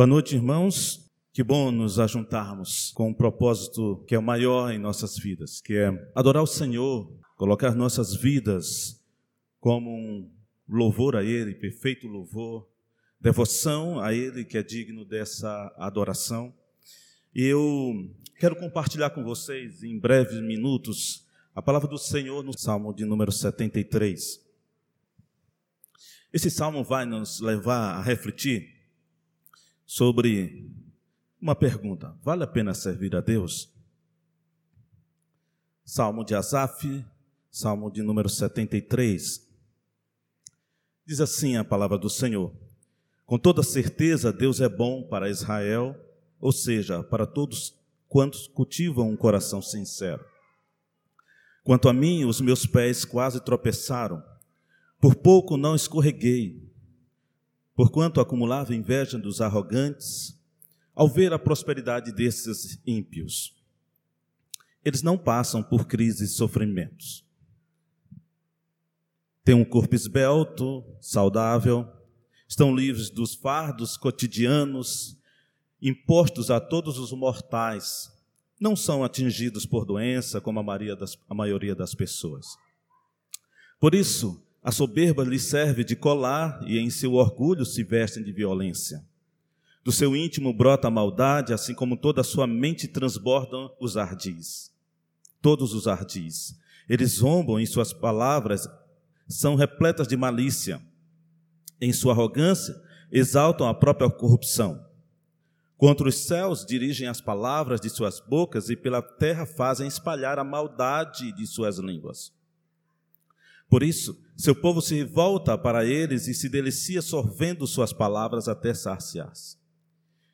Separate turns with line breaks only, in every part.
Boa noite, irmãos. Que bom nos ajuntarmos com um propósito que é o maior em nossas vidas, que é adorar o Senhor, colocar nossas vidas como um louvor a Ele, perfeito louvor, devoção a Ele que é digno dessa adoração. E eu quero compartilhar com vocês em breves minutos a palavra do Senhor no Salmo de número 73. Esse salmo vai nos levar a refletir sobre uma pergunta: vale a pena servir a Deus? Salmo de Asaf, Salmo de número 73. Diz assim a palavra do Senhor: Com toda certeza, Deus é bom para Israel, ou seja, para todos quantos cultivam um coração sincero. Quanto a mim, os meus pés quase tropeçaram, por pouco não escorreguei, porquanto acumulava inveja dos arrogantes, ao ver a prosperidade desses ímpios. Eles não passam por crises e sofrimentos. Têm um corpo esbelto, saudável, estão livres dos fardos cotidianos impostos a todos os mortais, não são atingidos por doença como a, maioria das pessoas. Por isso, a soberba lhe serve de colar e em seu orgulho se vestem de violência. Do seu íntimo brota a maldade, assim como toda a sua mente transbordam os ardis. Todos os ardis. Eles zombam em suas palavras, são repletas de malícia. Em sua arrogância, exaltam a própria corrupção. Contra os céus dirigem as palavras de suas bocas e pela terra fazem espalhar a maldade de suas línguas. Por isso, seu povo se volta para eles e se delicia sorvendo suas palavras até saciar-se.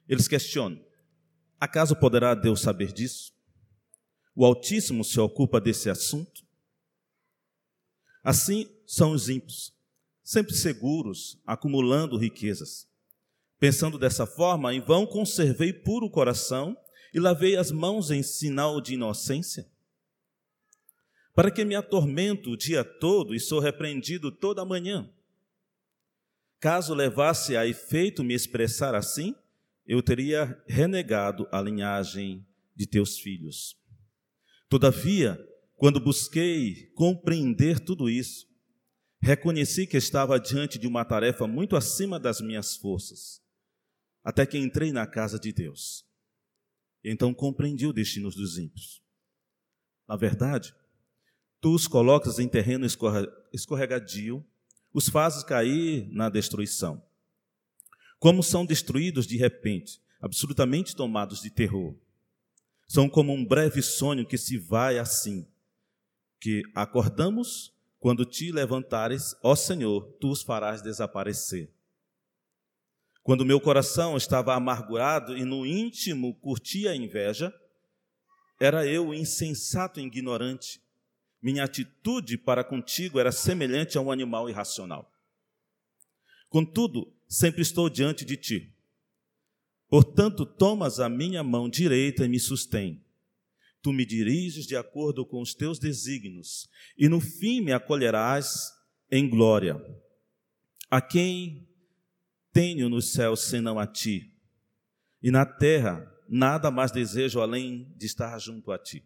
Eles questionam: acaso poderá Deus saber disso? O Altíssimo se ocupa desse assunto? Assim são os ímpios, sempre seguros, acumulando riquezas. Pensando dessa forma, em vão conservei puro coração e lavei as mãos em sinal de inocência para que me atormento o dia todo e sou repreendido toda manhã. Caso levasse a efeito me expressar assim, eu teria renegado a linhagem de teus filhos. Todavia, quando busquei compreender tudo isso, reconheci que estava diante de uma tarefa muito acima das minhas forças, até que entrei na casa de Deus. Então compreendi o destino dos ímpios. Na verdade, Tu os colocas em terreno escorregadio, os fazes cair na destruição. Como são destruídos de repente, absolutamente tomados de terror. São como um breve sonho que se vai assim, que acordamos quando te levantares, ó Senhor, tu os farás desaparecer. Quando meu coração estava amargurado e no íntimo curtia a inveja, era eu insensato e ignorante, minha atitude para contigo era semelhante a um animal irracional. Contudo, sempre estou diante de ti. Portanto, tomas a minha mão direita e me sustém. Tu me diriges de acordo com os teus desígnios, e no fim me acolherás em glória. A quem tenho nos céus senão a ti? E na terra nada mais desejo além de estar junto a ti.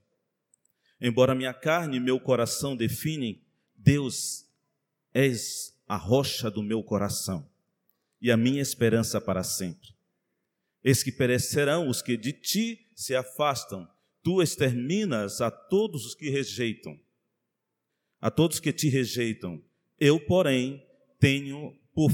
Embora minha carne e meu coração definem, Deus és a rocha do meu coração e a minha esperança para sempre. Eis que perecerão os que de ti se afastam, tu exterminas a todos os que rejeitam. A todos que te rejeitam, eu, porém, tenho por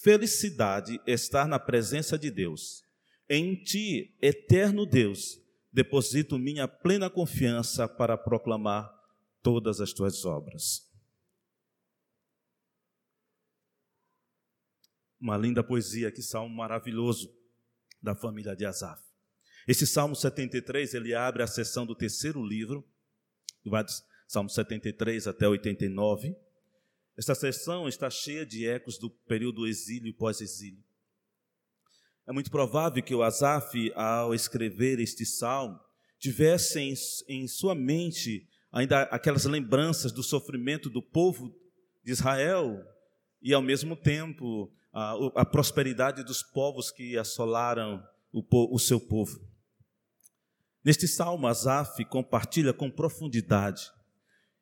felicidade estar na presença de Deus. Em ti, eterno Deus, deposito minha plena confiança para proclamar todas as tuas obras. Uma linda poesia, que salmo maravilhoso da família de Asaf. Esse Salmo 73, ele abre a sessão do terceiro livro, vai do Salmo 73 até 89. Esta sessão está cheia de ecos do período do exílio e pós-exílio. É muito provável que o Asaf, ao escrever este salmo, tivesse em, em sua mente ainda aquelas lembranças do sofrimento do povo de Israel e, ao mesmo tempo, a, a prosperidade dos povos que assolaram o, o seu povo. Neste salmo, Asaf compartilha com profundidade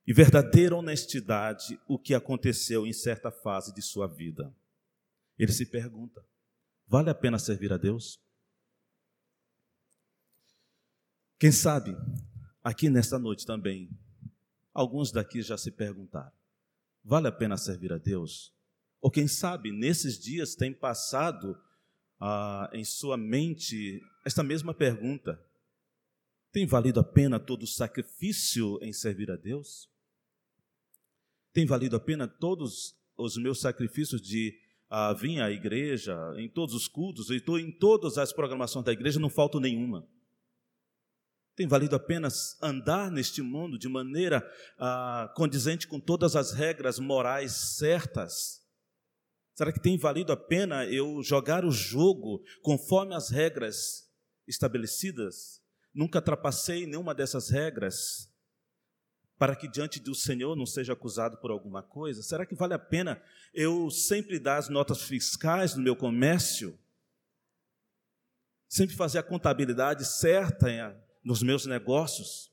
e verdadeira honestidade o que aconteceu em certa fase de sua vida. Ele se pergunta: vale a pena servir a Deus? Quem sabe, aqui nesta noite também, alguns daqui já se perguntaram: vale a pena servir a Deus? Ou quem sabe, nesses dias tem passado ah, em sua mente esta mesma pergunta: tem valido a pena todo o sacrifício em servir a Deus? Tem valido a pena todos os meus sacrifícios de ah, vir à igreja, em todos os cultos, e em todas as programações da igreja, não falta nenhuma? Tem valido a pena andar neste mundo de maneira ah, condizente com todas as regras morais certas? Será que tem valido a pena eu jogar o jogo conforme as regras estabelecidas? Nunca trapacei nenhuma dessas regras para que diante do Senhor não seja acusado por alguma coisa? Será que vale a pena eu sempre dar as notas fiscais no meu comércio? Sempre fazer a contabilidade certa nos meus negócios?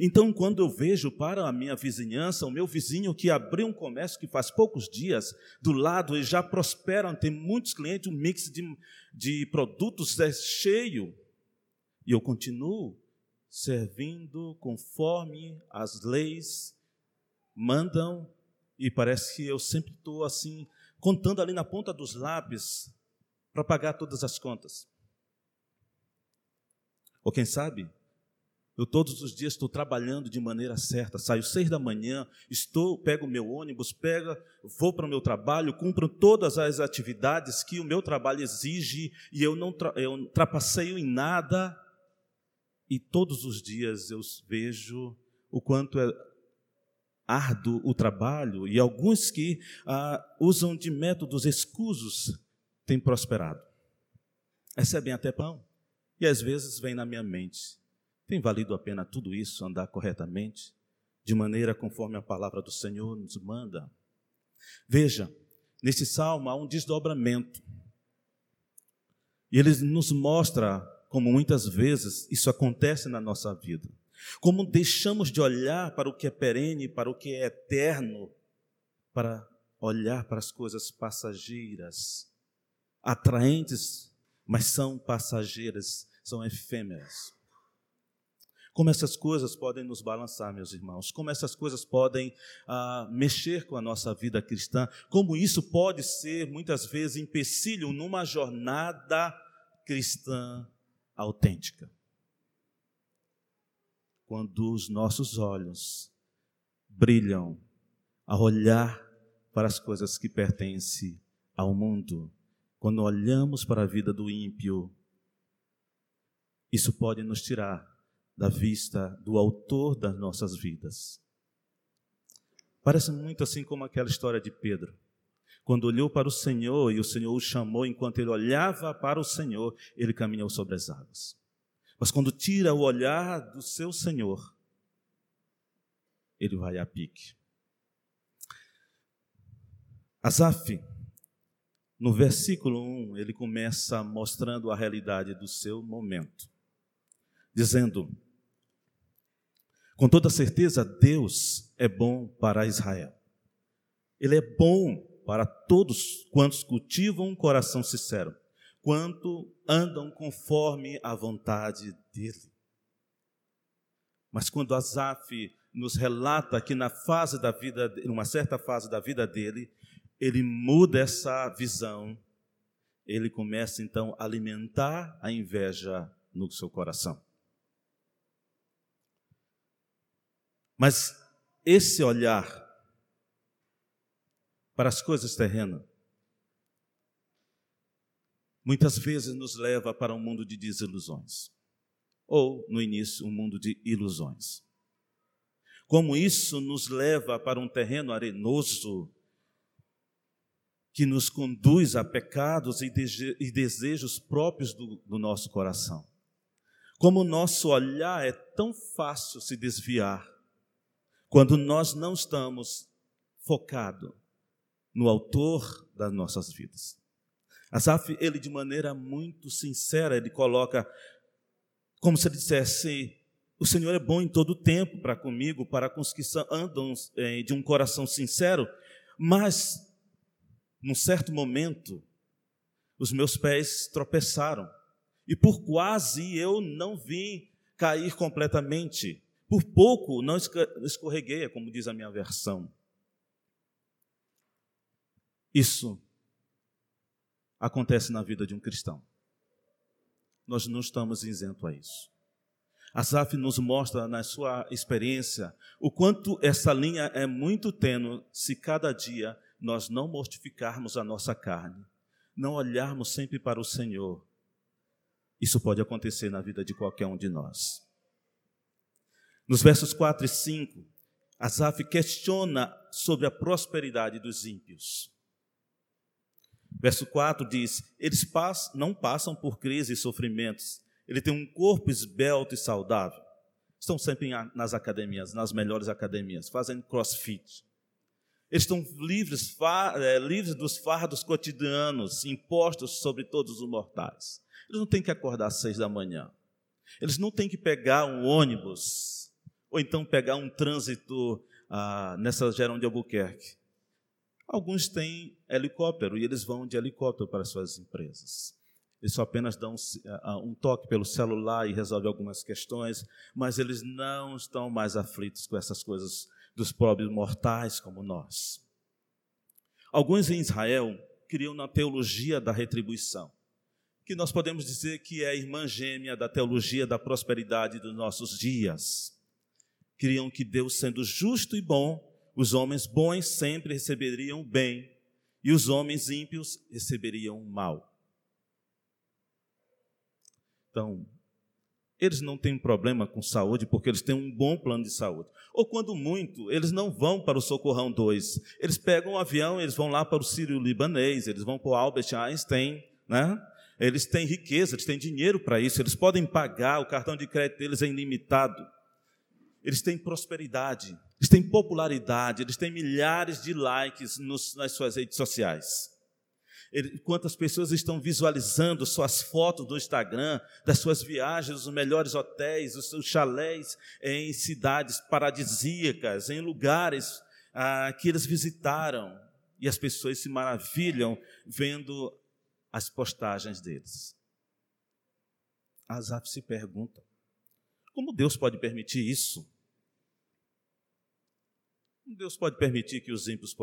Então, quando eu vejo para a minha vizinhança, o meu vizinho que abriu um comércio que faz poucos dias, do lado e já prosperam, tem muitos clientes, um mix de, de produtos é cheio, e eu continuo servindo conforme as leis mandam, e parece que eu sempre estou assim, contando ali na ponta dos lábios para pagar todas as contas. Ou quem sabe, eu todos os dias estou trabalhando de maneira certa. Saio seis da manhã, estou, pego o meu ônibus, pego, vou para o meu trabalho, cumpro todas as atividades que o meu trabalho exige e eu não eu trapaceio em nada. E todos os dias eu vejo o quanto é árduo o trabalho e alguns que ah, usam de métodos escusos têm prosperado. Recebem até pão. E às vezes vem na minha mente tem valido a pena tudo isso, andar corretamente, de maneira conforme a palavra do Senhor nos manda? Veja, neste salmo há um desdobramento. E ele nos mostra como muitas vezes isso acontece na nossa vida. Como deixamos de olhar para o que é perene, para o que é eterno, para olhar para as coisas passageiras, atraentes, mas são passageiras, são efêmeras. Como essas coisas podem nos balançar, meus irmãos, como essas coisas podem ah, mexer com a nossa vida cristã, como isso pode ser muitas vezes empecilho numa jornada cristã autêntica. Quando os nossos olhos brilham a olhar para as coisas que pertencem ao mundo, quando olhamos para a vida do ímpio, isso pode nos tirar da vista do autor das nossas vidas. Parece muito assim como aquela história de Pedro. Quando olhou para o Senhor e o Senhor o chamou, enquanto ele olhava para o Senhor, ele caminhou sobre as águas. Mas quando tira o olhar do seu Senhor, ele vai a pique. Asaf, no versículo 1, ele começa mostrando a realidade do seu momento, dizendo: com toda certeza, Deus é bom para Israel. Ele é bom para todos quantos cultivam um coração sincero, quanto andam conforme a vontade dele. Mas quando Asaf nos relata que na fase da vida, numa certa fase da vida dele, ele muda essa visão, ele começa então a alimentar a inveja no seu coração. Mas esse olhar para as coisas terrenas muitas vezes nos leva para um mundo de desilusões, ou no início, um mundo de ilusões. Como isso nos leva para um terreno arenoso que nos conduz a pecados e desejos próprios do, do nosso coração. Como o nosso olhar é tão fácil se desviar quando nós não estamos focados no autor das nossas vidas. Asaf, ele de maneira muito sincera, ele coloca como se ele dissesse: O Senhor é bom em todo o tempo para comigo, para com os que andam eh, de um coração sincero, mas, num certo momento, os meus pés tropeçaram, e por quase eu não vim cair completamente. Por pouco não escorreguei, como diz a minha versão. Isso acontece na vida de um cristão. Nós não estamos isentos a isso. Asaf nos mostra na sua experiência o quanto essa linha é muito tênue se cada dia nós não mortificarmos a nossa carne, não olharmos sempre para o Senhor. Isso pode acontecer na vida de qualquer um de nós. Nos versos 4 e 5, Asaf questiona sobre a prosperidade dos ímpios. Verso 4 diz: Eles não passam por crises e sofrimentos. Ele tem um corpo esbelto e saudável. Estão sempre nas academias, nas melhores academias, fazendo crossfit. Eles estão livres, é, livres dos fardos cotidianos impostos sobre todos os mortais. Eles não têm que acordar às seis da manhã. Eles não têm que pegar um ônibus ou então pegar um trânsito ah, nessa Gerão de Albuquerque. Alguns têm helicóptero e eles vão de helicóptero para suas empresas. Eles só apenas dão um toque pelo celular e resolvem algumas questões, mas eles não estão mais aflitos com essas coisas dos pobres mortais como nós. Alguns em Israel criam na teologia da retribuição, que nós podemos dizer que é a irmã gêmea da teologia da prosperidade dos nossos dias. Criam que Deus, sendo justo e bom, os homens bons sempre receberiam bem e os homens ímpios receberiam mal. Então, eles não têm problema com saúde porque eles têm um bom plano de saúde. Ou quando muito, eles não vão para o Socorrão 2. Eles pegam um avião, eles vão lá para o Sírio Libanês, eles vão para o Albert Einstein, né? Eles têm riqueza, eles têm dinheiro para isso, eles podem pagar, o cartão de crédito deles é ilimitado. Eles têm prosperidade, eles têm popularidade, eles têm milhares de likes nos, nas suas redes sociais. Quantas pessoas estão visualizando suas fotos do Instagram, das suas viagens, os melhores hotéis, os seus chalés em cidades paradisíacas, em lugares ah, que eles visitaram. E as pessoas se maravilham vendo as postagens deles. Asaf se pergunta: como Deus pode permitir isso? Deus pode permitir que os ímpios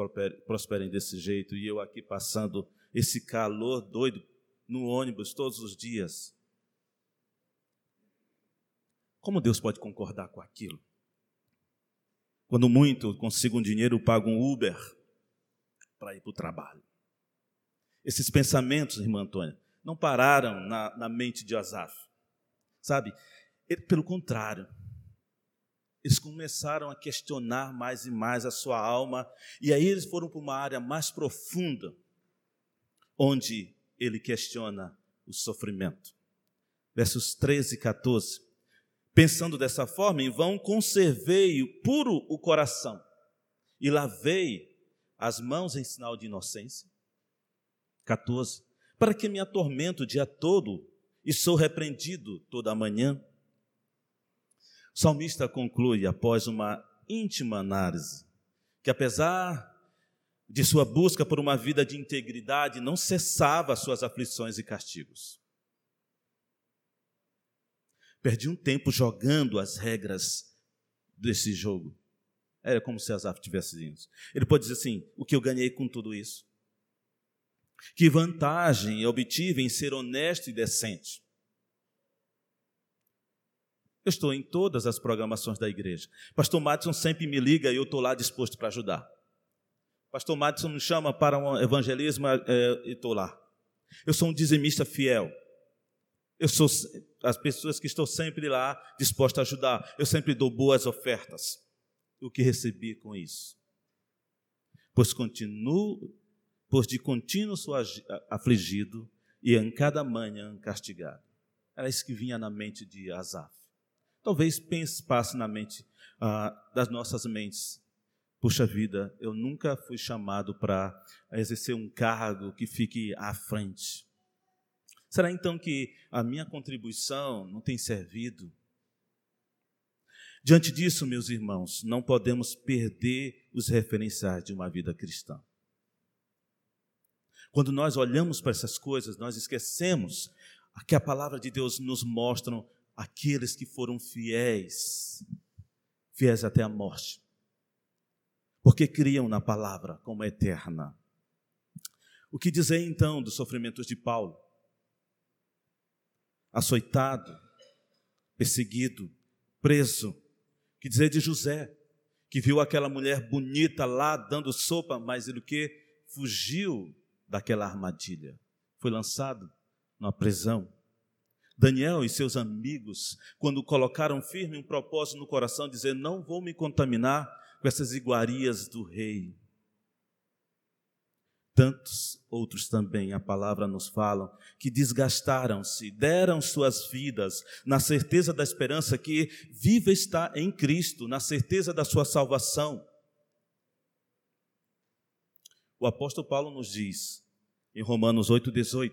prosperem desse jeito e eu aqui passando esse calor doido no ônibus todos os dias. Como Deus pode concordar com aquilo? Quando muito consigo um dinheiro, pago um Uber para ir para o trabalho. Esses pensamentos, irmã Antônia, não pararam na, na mente de Asaf. Sabe? Ele, pelo contrário, eles começaram a questionar mais e mais a sua alma, e aí eles foram para uma área mais profunda, onde ele questiona o sofrimento. Versos 13 e 14. Pensando dessa forma, em vão conservei puro o coração e lavei as mãos em sinal de inocência. 14. Para que me atormento o dia todo e sou repreendido toda a manhã. O salmista conclui, após uma íntima análise, que apesar de sua busca por uma vida de integridade, não cessava suas aflições e castigos. Perdi um tempo jogando as regras desse jogo. Era como se Asaf tivesse isso. Ele pode dizer assim: o que eu ganhei com tudo isso? Que vantagem eu obtive em ser honesto e decente? Eu estou em todas as programações da igreja. Pastor Madison sempre me liga e eu estou lá disposto para ajudar. Pastor Madison me chama para um evangelismo é, e estou lá. Eu sou um dizimista fiel. Eu sou as pessoas que estou sempre lá disposto a ajudar. Eu sempre dou boas ofertas. O que recebi com isso? Pois continuo, pois de contínuo sou afligido e em cada manhã castigado. Era isso que vinha na mente de Asaf. Talvez pense, passe na mente ah, das nossas mentes. Puxa vida, eu nunca fui chamado para exercer um cargo que fique à frente. Será então que a minha contribuição não tem servido? Diante disso, meus irmãos, não podemos perder os referenciais de uma vida cristã. Quando nós olhamos para essas coisas, nós esquecemos que a palavra de Deus nos mostra aqueles que foram fiéis, fiéis até a morte, porque criam na palavra como eterna. O que dizer então dos sofrimentos de Paulo? Açoitado, perseguido, preso. Que dizer de José, que viu aquela mulher bonita lá dando sopa, mas ele o que? Fugiu daquela armadilha. Foi lançado numa prisão. Daniel e seus amigos, quando colocaram firme um propósito no coração, dizer: Não vou me contaminar com essas iguarias do rei. Tantos outros também, a palavra nos falam, que desgastaram-se, deram suas vidas na certeza da esperança que viva está em Cristo, na certeza da sua salvação. O apóstolo Paulo nos diz, em Romanos 8,18,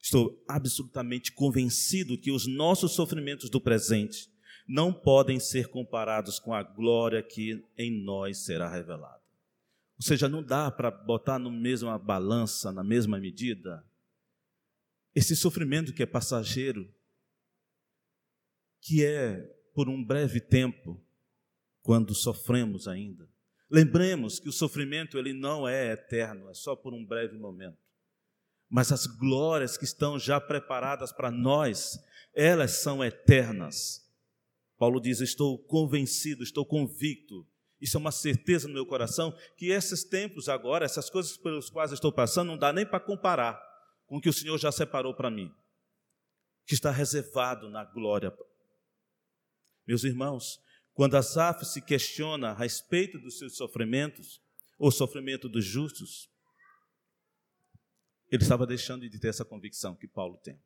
Estou absolutamente convencido que os nossos sofrimentos do presente não podem ser comparados com a glória que em nós será revelada. Ou seja, não dá para botar na mesma balança, na mesma medida, esse sofrimento que é passageiro, que é por um breve tempo, quando sofremos ainda. Lembremos que o sofrimento ele não é eterno, é só por um breve momento mas as glórias que estão já preparadas para nós, elas são eternas. Paulo diz: Estou convencido, estou convicto, isso é uma certeza no meu coração, que esses tempos agora, essas coisas pelos quais estou passando, não dá nem para comparar com o que o Senhor já separou para mim, que está reservado na glória. Meus irmãos, quando Asaf se questiona a respeito dos seus sofrimentos, ou sofrimento dos justos, ele estava deixando de ter essa convicção que Paulo tem.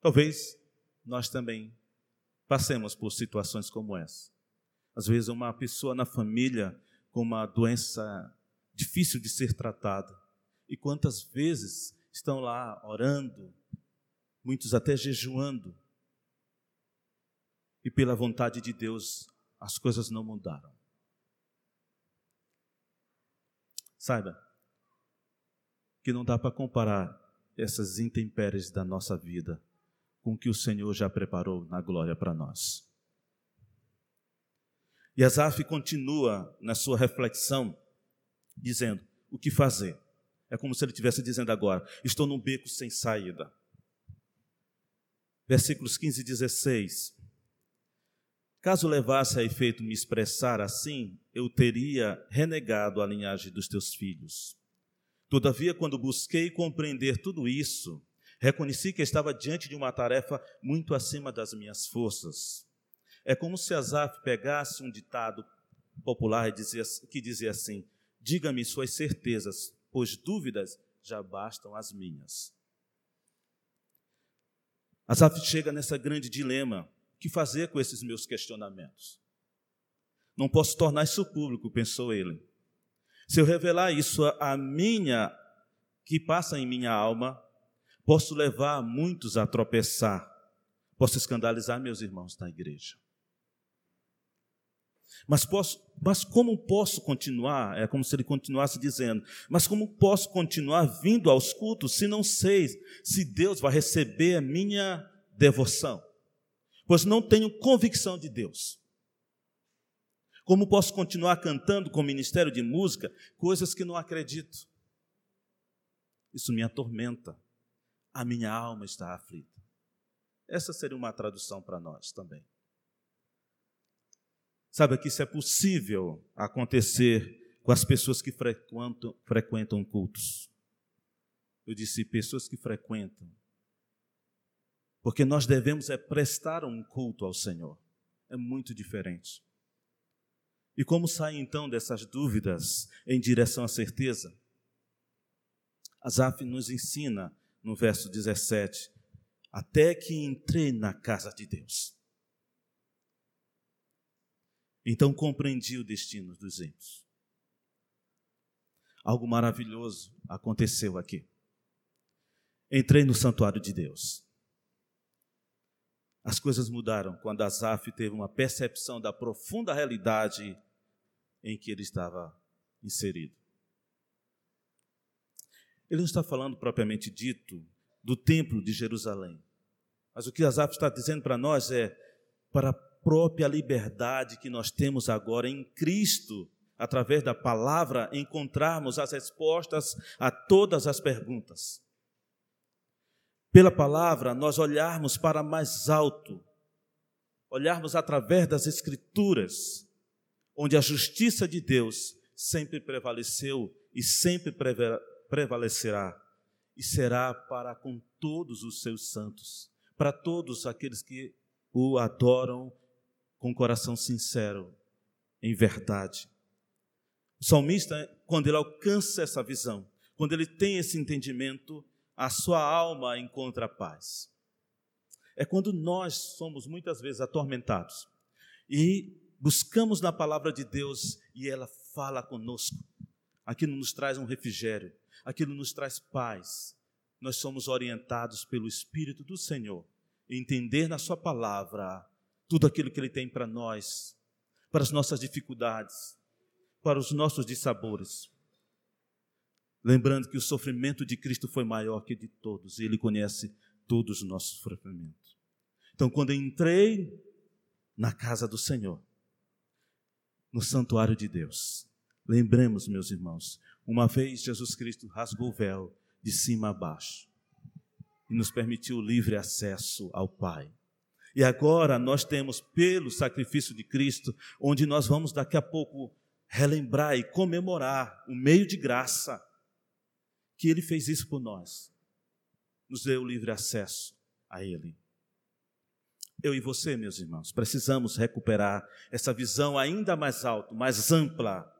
Talvez nós também passemos por situações como essa. Às vezes, uma pessoa na família com uma doença difícil de ser tratada. E quantas vezes estão lá orando, muitos até jejuando, e pela vontade de Deus as coisas não mudaram. Saiba, que não dá para comparar essas intempéries da nossa vida com o que o Senhor já preparou na glória para nós. E Asaf continua na sua reflexão, dizendo: o que fazer? É como se ele estivesse dizendo agora: estou num beco sem saída. Versículos 15 e 16. Caso levasse a efeito me expressar assim, eu teria renegado a linhagem dos teus filhos. Todavia, quando busquei compreender tudo isso, reconheci que estava diante de uma tarefa muito acima das minhas forças. É como se Asaf pegasse um ditado popular que dizia assim: Diga-me suas certezas, pois dúvidas já bastam as minhas. Asaf chega nessa grande dilema: o que fazer com esses meus questionamentos? Não posso tornar isso público, pensou ele. Se eu revelar isso a minha, que passa em minha alma, posso levar muitos a tropeçar, posso escandalizar meus irmãos na igreja. Mas, posso, mas como posso continuar? É como se ele continuasse dizendo: Mas como posso continuar vindo aos cultos se não sei se Deus vai receber a minha devoção? Pois não tenho convicção de Deus. Como posso continuar cantando com o ministério de música coisas que não acredito? Isso me atormenta. A minha alma está aflita. Essa seria uma tradução para nós também. Sabe que isso é possível acontecer com as pessoas que frequentam, frequentam cultos. Eu disse pessoas que frequentam. Porque nós devemos é prestar um culto ao Senhor. É muito diferente. E como sair então dessas dúvidas em direção à certeza? Asaf nos ensina no verso 17: até que entrei na casa de Deus. Então compreendi o destino dos ímpios. Algo maravilhoso aconteceu aqui. Entrei no santuário de Deus. As coisas mudaram quando Asaf teve uma percepção da profunda realidade em que ele estava inserido. Ele não está falando propriamente dito do templo de Jerusalém. Mas o que Asaf está dizendo para nós é para a própria liberdade que nós temos agora em Cristo, através da palavra, encontrarmos as respostas a todas as perguntas. Pela palavra, nós olharmos para mais alto, olharmos através das Escrituras, onde a justiça de Deus sempre prevaleceu e sempre prevalecerá, e será para com todos os seus santos, para todos aqueles que o adoram com coração sincero, em verdade. O salmista, quando ele alcança essa visão, quando ele tem esse entendimento, a sua alma encontra paz. É quando nós somos muitas vezes atormentados e buscamos na palavra de Deus e ela fala conosco. Aquilo nos traz um refrigério, aquilo nos traz paz. Nós somos orientados pelo Espírito do Senhor, entender na Sua palavra tudo aquilo que Ele tem para nós, para as nossas dificuldades, para os nossos dissabores. Lembrando que o sofrimento de Cristo foi maior que de todos, e Ele conhece todos os nossos sofrimentos. Então, quando entrei na casa do Senhor, no santuário de Deus, lembremos, meus irmãos, uma vez Jesus Cristo rasgou o véu de cima a baixo e nos permitiu livre acesso ao Pai. E agora nós temos, pelo sacrifício de Cristo, onde nós vamos daqui a pouco relembrar e comemorar o meio de graça, que Ele fez isso por nós, nos deu livre acesso a Ele. Eu e você, meus irmãos, precisamos recuperar essa visão ainda mais alta, mais ampla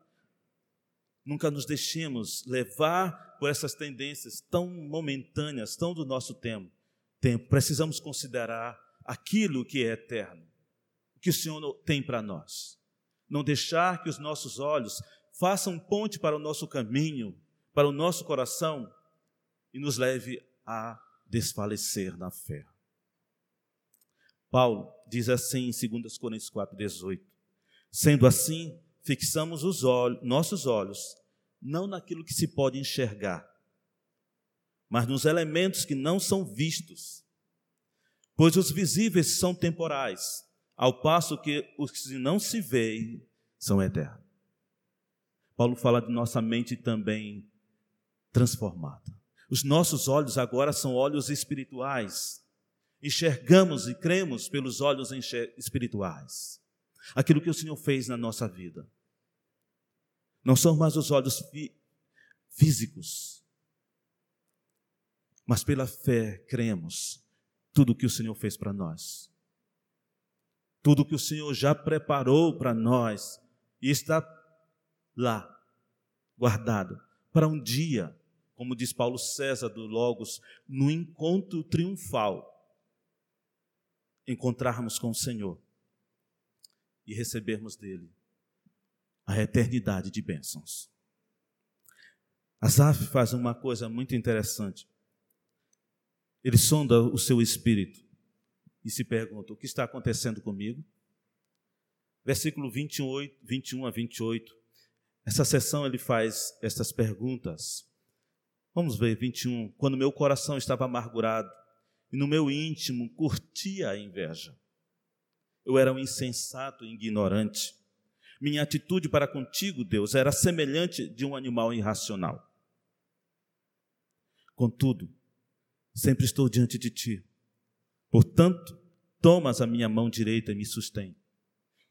Nunca nos deixemos levar por essas tendências tão momentâneas, tão do nosso tempo. tempo. Precisamos considerar aquilo que é eterno, o que o Senhor tem para nós. Não deixar que os nossos olhos façam ponte para o nosso caminho, para o nosso coração e nos leve a desfalecer na fé. Paulo diz assim em 2 Coríntios 4,18: Sendo assim, fixamos os olhos, nossos olhos não naquilo que se pode enxergar, mas nos elementos que não são vistos. Pois os visíveis são temporais, ao passo que os que não se veem são eternos. Paulo fala de nossa mente também transformada. Os nossos olhos agora são olhos espirituais. Enxergamos e cremos pelos olhos espirituais aquilo que o Senhor fez na nossa vida. Não são mais os olhos fí físicos, mas pela fé cremos tudo que o Senhor fez para nós. Tudo que o Senhor já preparou para nós e está lá, guardado, para um dia, como diz Paulo César do Logos, no encontro triunfal, encontrarmos com o Senhor e recebermos dele a eternidade de bênçãos. Asaf faz uma coisa muito interessante. Ele sonda o seu espírito e se pergunta: o que está acontecendo comigo? Versículo 28, 21 a 28. Essa sessão ele faz essas perguntas. Vamos ver, 21. Quando meu coração estava amargurado e no meu íntimo curtia a inveja. Eu era um insensato e ignorante. Minha atitude para contigo, Deus, era semelhante de um animal irracional. Contudo, sempre estou diante de ti. Portanto, tomas a minha mão direita e me sustém.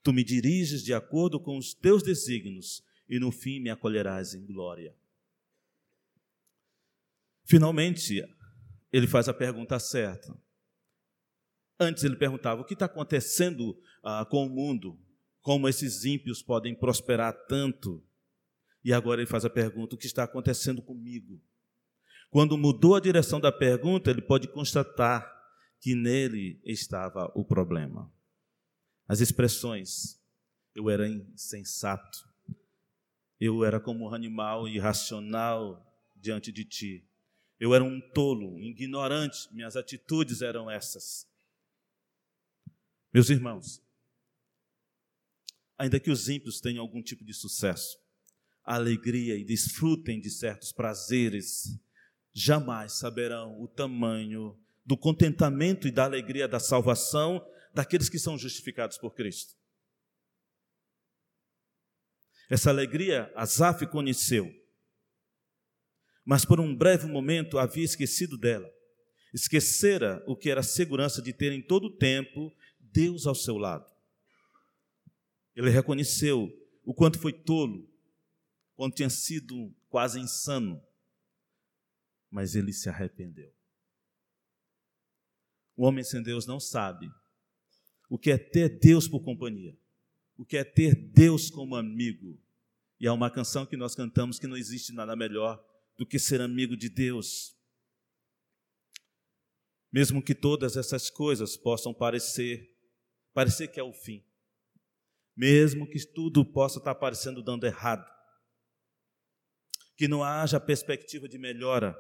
Tu me diriges de acordo com os teus desígnios e no fim me acolherás em glória. Finalmente, ele faz a pergunta certa. Antes ele perguntava: o que está acontecendo ah, com o mundo? como esses ímpios podem prosperar tanto. E agora ele faz a pergunta: o que está acontecendo comigo? Quando mudou a direção da pergunta, ele pode constatar que nele estava o problema. As expressões Eu era insensato. Eu era como um animal irracional diante de ti. Eu era um tolo, ignorante, minhas atitudes eram essas. Meus irmãos, ainda que os ímpios tenham algum tipo de sucesso, alegria e desfrutem de certos prazeres, jamais saberão o tamanho do contentamento e da alegria da salvação daqueles que são justificados por Cristo. Essa alegria Asaf conheceu, mas por um breve momento havia esquecido dela. Esquecera o que era a segurança de ter em todo o tempo Deus ao seu lado. Ele reconheceu o quanto foi tolo, quanto tinha sido quase insano, mas ele se arrependeu. O homem sem Deus não sabe o que é ter Deus por companhia, o que é ter Deus como amigo. E há uma canção que nós cantamos que não existe nada melhor do que ser amigo de Deus. Mesmo que todas essas coisas possam parecer parecer que é o fim. Mesmo que tudo possa estar parecendo dando errado. Que não haja perspectiva de melhora.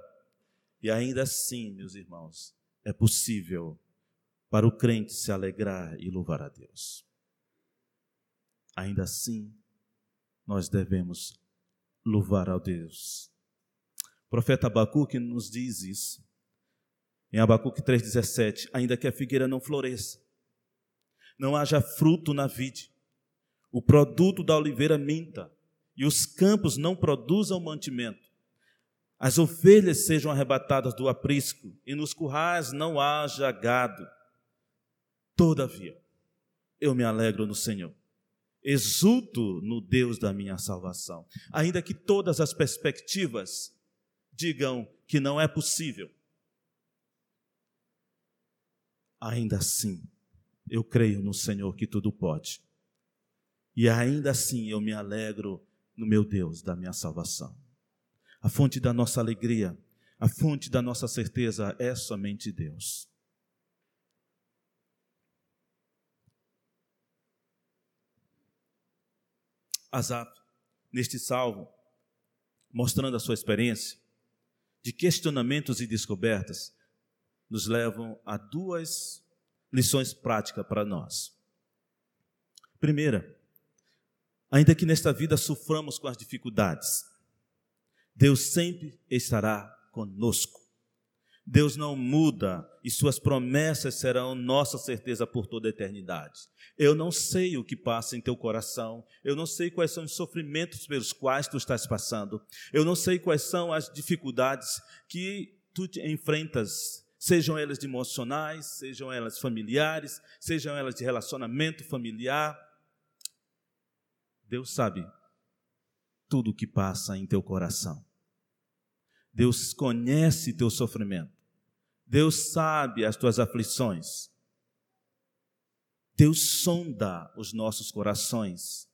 E ainda assim, meus irmãos, é possível para o crente se alegrar e louvar a Deus. Ainda assim, nós devemos louvar a Deus. Profeta Abacuque nos diz isso. Em Abacuque 3,17: Ainda que a figueira não floresça, não haja fruto na vide, o produto da oliveira minta, e os campos não produzam mantimento, as ovelhas sejam arrebatadas do aprisco, e nos currais não haja gado. Todavia, eu me alegro no Senhor, exulto no Deus da minha salvação. Ainda que todas as perspectivas digam que não é possível, ainda assim, eu creio no Senhor que tudo pode. E ainda assim eu me alegro no meu Deus da minha salvação. A fonte da nossa alegria, a fonte da nossa certeza é somente Deus. Asaf, neste salvo, mostrando a sua experiência de questionamentos e descobertas, nos levam a duas lições práticas para nós. Primeira, ainda que nesta vida soframos com as dificuldades, Deus sempre estará conosco. Deus não muda e suas promessas serão nossa certeza por toda a eternidade. Eu não sei o que passa em teu coração, eu não sei quais são os sofrimentos pelos quais tu estás passando, eu não sei quais são as dificuldades que tu enfrentas, sejam elas de emocionais, sejam elas familiares, sejam elas de relacionamento familiar. Deus sabe tudo o que passa em teu coração. Deus conhece teu sofrimento. Deus sabe as tuas aflições. Deus sonda os nossos corações.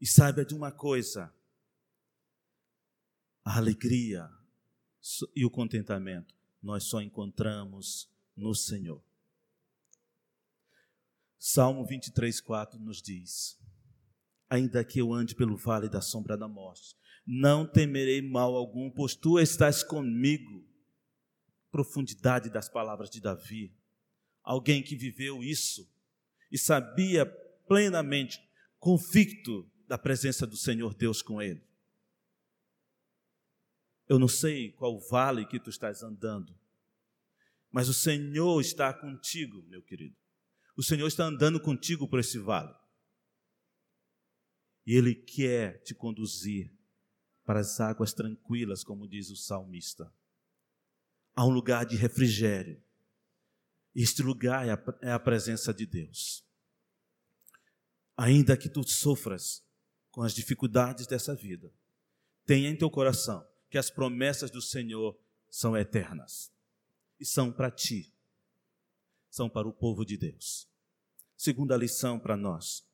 E saiba de uma coisa: a alegria e o contentamento nós só encontramos no Senhor. Salmo 23, 4 nos diz: Ainda que eu ande pelo vale da sombra da morte, não temerei mal algum, pois tu estás comigo. Profundidade das palavras de Davi. Alguém que viveu isso e sabia plenamente, convicto da presença do Senhor Deus com ele. Eu não sei qual vale que tu estás andando, mas o Senhor está contigo, meu querido. O Senhor está andando contigo por esse vale. E Ele quer te conduzir para as águas tranquilas, como diz o salmista. Há um lugar de refrigério. Este lugar é a, é a presença de Deus. Ainda que tu sofras com as dificuldades dessa vida, tenha em teu coração que as promessas do Senhor são eternas e são para ti, são para o povo de Deus. Segunda lição para nós: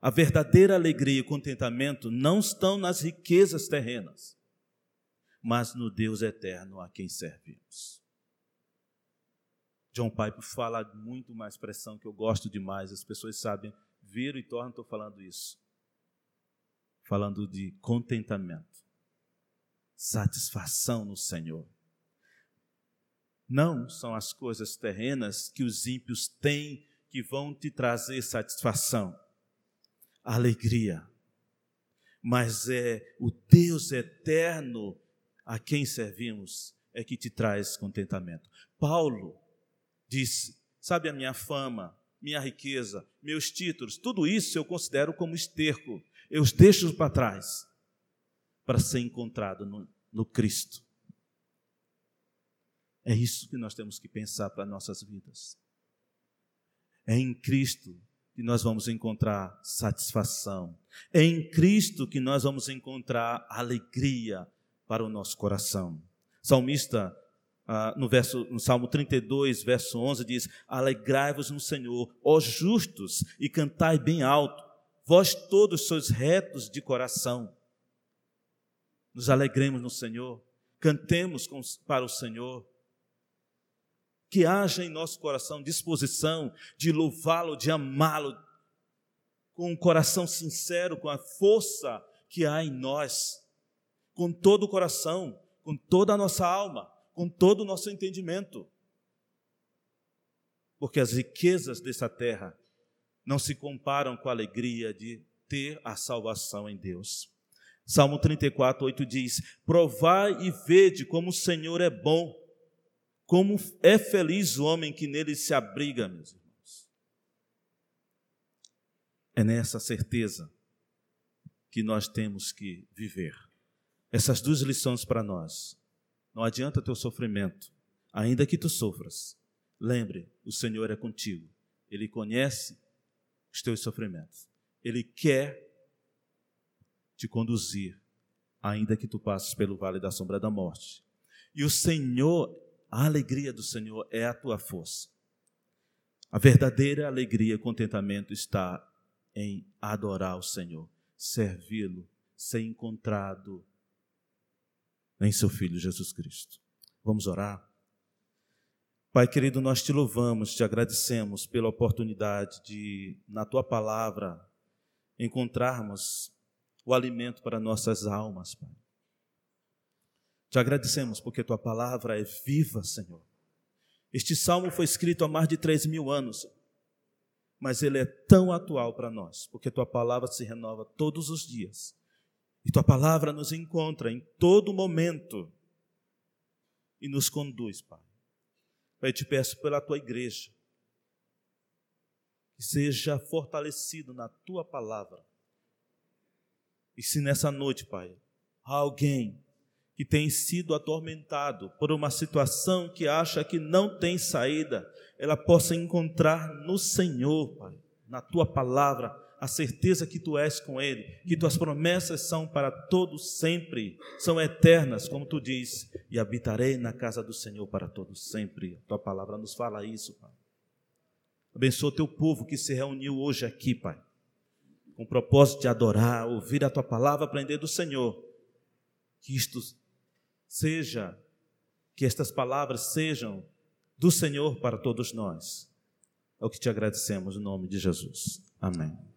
a verdadeira alegria e contentamento não estão nas riquezas terrenas, mas no Deus eterno a quem servimos. John Piper fala muito uma expressão que eu gosto demais, as pessoas sabem Viro e torno, estou falando isso. Falando de contentamento, satisfação no Senhor. Não são as coisas terrenas que os ímpios têm que vão te trazer satisfação, alegria, mas é o Deus eterno a quem servimos é que te traz contentamento. Paulo disse: Sabe a minha fama, minha riqueza, meus títulos, tudo isso eu considero como esterco, eu os deixo para trás para ser encontrado no, no Cristo. É isso que nós temos que pensar para nossas vidas. É em Cristo que nós vamos encontrar satisfação. É em Cristo que nós vamos encontrar alegria para o nosso coração. Salmista, ah, no, verso, no Salmo 32, verso 11, diz: Alegrai-vos no Senhor, ó justos, e cantai bem alto, vós todos sois retos de coração. Nos alegremos no Senhor, cantemos para o Senhor, que haja em nosso coração disposição de louvá-lo, de amá-lo, com um coração sincero, com a força que há em nós, com todo o coração, com toda a nossa alma, com todo o nosso entendimento. Porque as riquezas dessa terra não se comparam com a alegria de ter a salvação em Deus. Salmo 34, 8 diz: Provai e vede como o Senhor é bom como é feliz o homem que nele se abriga, meus irmãos. É nessa certeza que nós temos que viver. Essas duas lições para nós. Não adianta teu sofrimento, ainda que tu sofras. Lembre, o Senhor é contigo. Ele conhece os teus sofrimentos. Ele quer te conduzir, ainda que tu passes pelo vale da sombra da morte. E o Senhor a alegria do Senhor é a tua força. A verdadeira alegria e contentamento está em adorar o Senhor, servi-lo, ser encontrado em seu Filho Jesus Cristo. Vamos orar? Pai querido, nós te louvamos, te agradecemos pela oportunidade de, na tua palavra, encontrarmos o alimento para nossas almas, Pai. Te agradecemos porque tua palavra é viva, Senhor. Este salmo foi escrito há mais de três mil anos, mas ele é tão atual para nós, porque tua palavra se renova todos os dias. E tua palavra nos encontra em todo momento e nos conduz, Pai. Pai, eu te peço pela tua igreja, que seja fortalecido na tua palavra. E se nessa noite, Pai, há alguém que tem sido atormentado por uma situação que acha que não tem saída, ela possa encontrar no Senhor, Pai, na tua palavra, a certeza que tu és com Ele, que tuas promessas são para todos sempre, são eternas, como tu diz, e habitarei na casa do Senhor para todos sempre. A tua palavra nos fala isso, Pai. Abençoa o teu povo que se reuniu hoje aqui, Pai, com o propósito de adorar, ouvir a tua palavra, aprender do Senhor. Que isto seja, que estas palavras sejam do Senhor para todos nós. É o que te agradecemos em nome de Jesus. Amém.